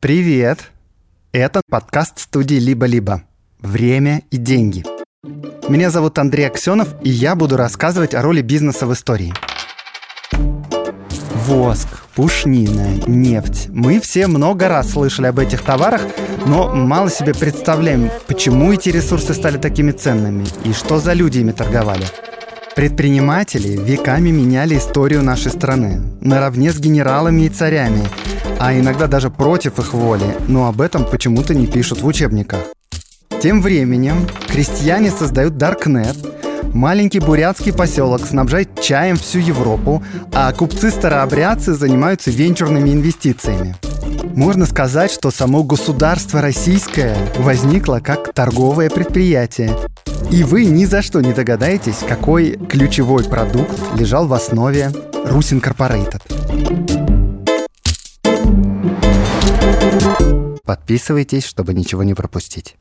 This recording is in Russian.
Привет! Это подкаст студии «Либо-либо». Время и деньги. Меня зовут Андрей Аксенов, и я буду рассказывать о роли бизнеса в истории. Воск, пушнина, нефть. Мы все много раз слышали об этих товарах, но мало себе представляем, почему эти ресурсы стали такими ценными и что за люди ими торговали. Предприниматели веками меняли историю нашей страны, наравне с генералами и царями, а иногда даже против их воли, но об этом почему-то не пишут в учебниках. Тем временем крестьяне создают Даркнет, маленький бурятский поселок снабжает чаем всю Европу, а купцы-старообрядцы занимаются венчурными инвестициями. Можно сказать, что само государство российское возникло как торговое предприятие. И вы ни за что не догадаетесь, какой ключевой продукт лежал в основе Рус Инкорпорейтед. Подписывайтесь, чтобы ничего не пропустить.